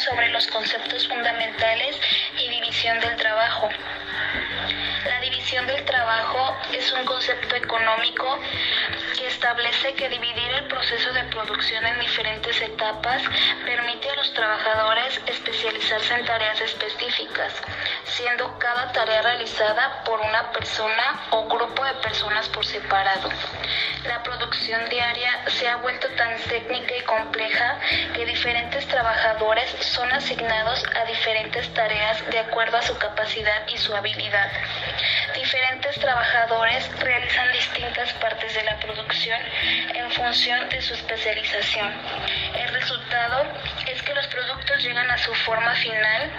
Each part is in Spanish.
sobre los conceptos fundamentales y división del trabajo. La división del trabajo es un concepto económico que establece que dividir el proceso de producción en diferentes etapas permite a los trabajadores especializarse en tareas específicas, siendo cada tarea realizada por una persona o personas por separado. La producción diaria se ha vuelto tan técnica y compleja que diferentes trabajadores son asignados a diferentes tareas de acuerdo a su capacidad y su habilidad. Diferentes trabajadores realizan distintas partes de la producción en función de su especialización. El resultado es que los productos llegan a su forma final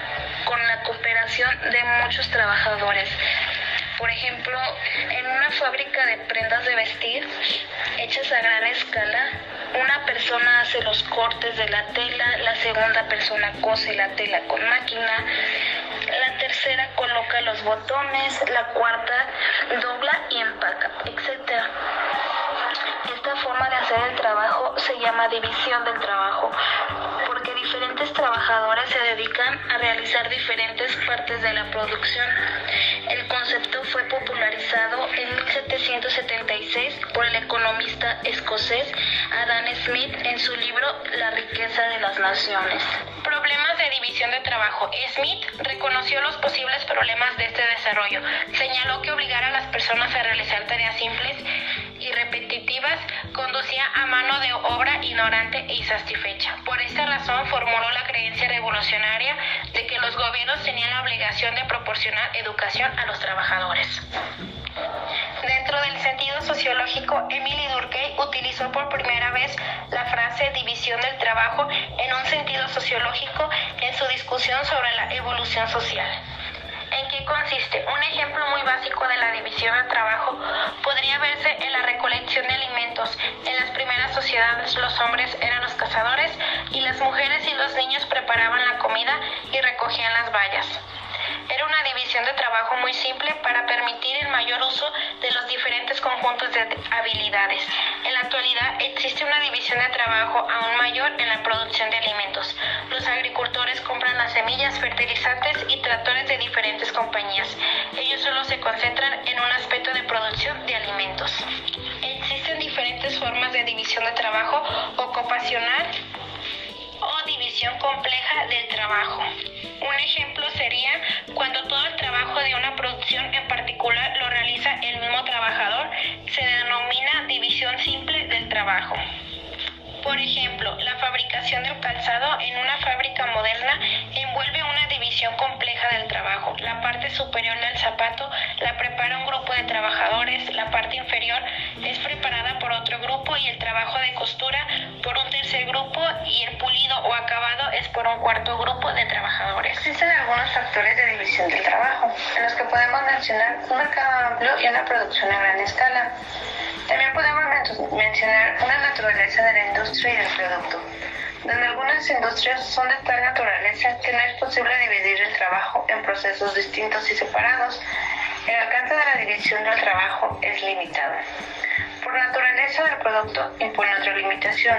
con la cooperación de muchos trabajadores. Por ejemplo, en una fábrica de prendas de vestir hechas a gran escala, una persona hace los cortes de la tela, la segunda persona cose la tela con máquina, la tercera coloca los botones, la cuarta dobla y empaca, etc. Esta forma de hacer el trabajo se llama división del trabajo, diferentes trabajadores se dedican a realizar diferentes partes de la producción. El concepto fue popularizado en 1776 por el economista escocés Adam Smith en su libro La riqueza de las naciones. Problemas de división de trabajo. Smith reconoció los posibles problemas de este desarrollo. Señaló que obligar a las personas a realizar tareas simples y repetitivas conducía a mano de obra ignorante e insatisfecha. Por esta razón formuló la creencia revolucionaria de que los gobiernos tenían la obligación de proporcionar educación a los trabajadores. Dentro del sentido sociológico, Emily Durkheim utilizó por primera vez la frase división del trabajo en un sentido sociológico en su discusión sobre la evolución social. ¿En qué consiste? Un ejemplo muy básico de la división del trabajo podría verse en la recolección de alimentos. En las primeras sociedades los hombres eran los cazadores y las mujeres y los niños preparaban la comida y recogían las bayas. Era una división de trabajo muy simple para permitir el mayor uso de los diferentes conjuntos de habilidades. En la actualidad existe una división de trabajo aún mayor en la producción de alimentos. Los agricultores compran las semillas, fertilizantes y tractores de diferentes compañías. Ellos solo se concentran en un aspecto de producción de alimentos. Existen diferentes formas de división de trabajo ocupacional o división compleja del trabajo. Un ejemplo sería cuando todo el trabajo de una producción en particular lo realiza el mismo trabajador, se denomina división simple del trabajo. Ejemplo, la fabricación del calzado en una fábrica moderna envuelve una división compleja del trabajo. La parte superior del zapato la prepara un grupo de trabajadores, la parte inferior es preparada por otro grupo y el trabajo de costura por un tercer grupo y el pulido o acabado es por un cuarto grupo de trabajadores. Existen algunos factores de división del trabajo, en los que podemos mencionar un mercado amplio y una producción a gran escala. También podemos mencionar una naturaleza de la industria y del producto, donde algunas industrias son de tal naturaleza que no es posible dividir el trabajo en procesos distintos y separados. El alcance de la división del trabajo es limitado. Por naturaleza del producto impone otra limitación.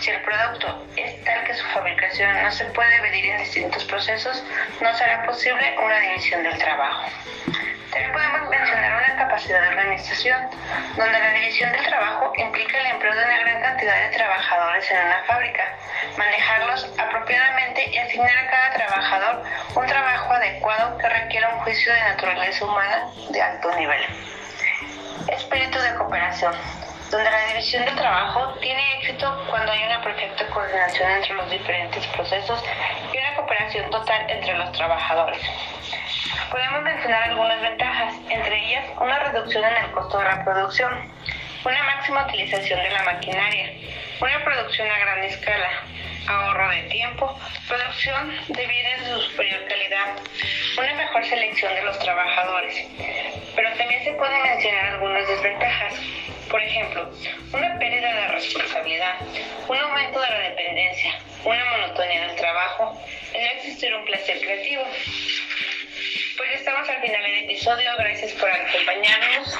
Si el producto es tal que su fabricación no se puede dividir en distintos procesos, no será posible una división del trabajo. También podemos de organización, donde la división del trabajo implica el empleo de una gran cantidad de trabajadores en una fábrica, manejarlos apropiadamente y asignar a cada trabajador un trabajo adecuado que requiera un juicio de naturaleza humana de alto nivel. Espíritu de cooperación donde la división del trabajo tiene éxito cuando hay una perfecta coordinación entre los diferentes procesos y una cooperación total entre los trabajadores. Podemos algunas ventajas, entre ellas una reducción en el costo de la producción, una máxima utilización de la maquinaria, una producción a gran escala, ahorro de tiempo, producción de bienes de superior calidad, una mejor selección de los trabajadores. Pero también se pueden mencionar algunas desventajas, por ejemplo, una pérdida de responsabilidad, un aumento de la dependencia, una monotonía del trabajo, el no existir un placer creativo. Final del episodio, gracias por acompañarnos.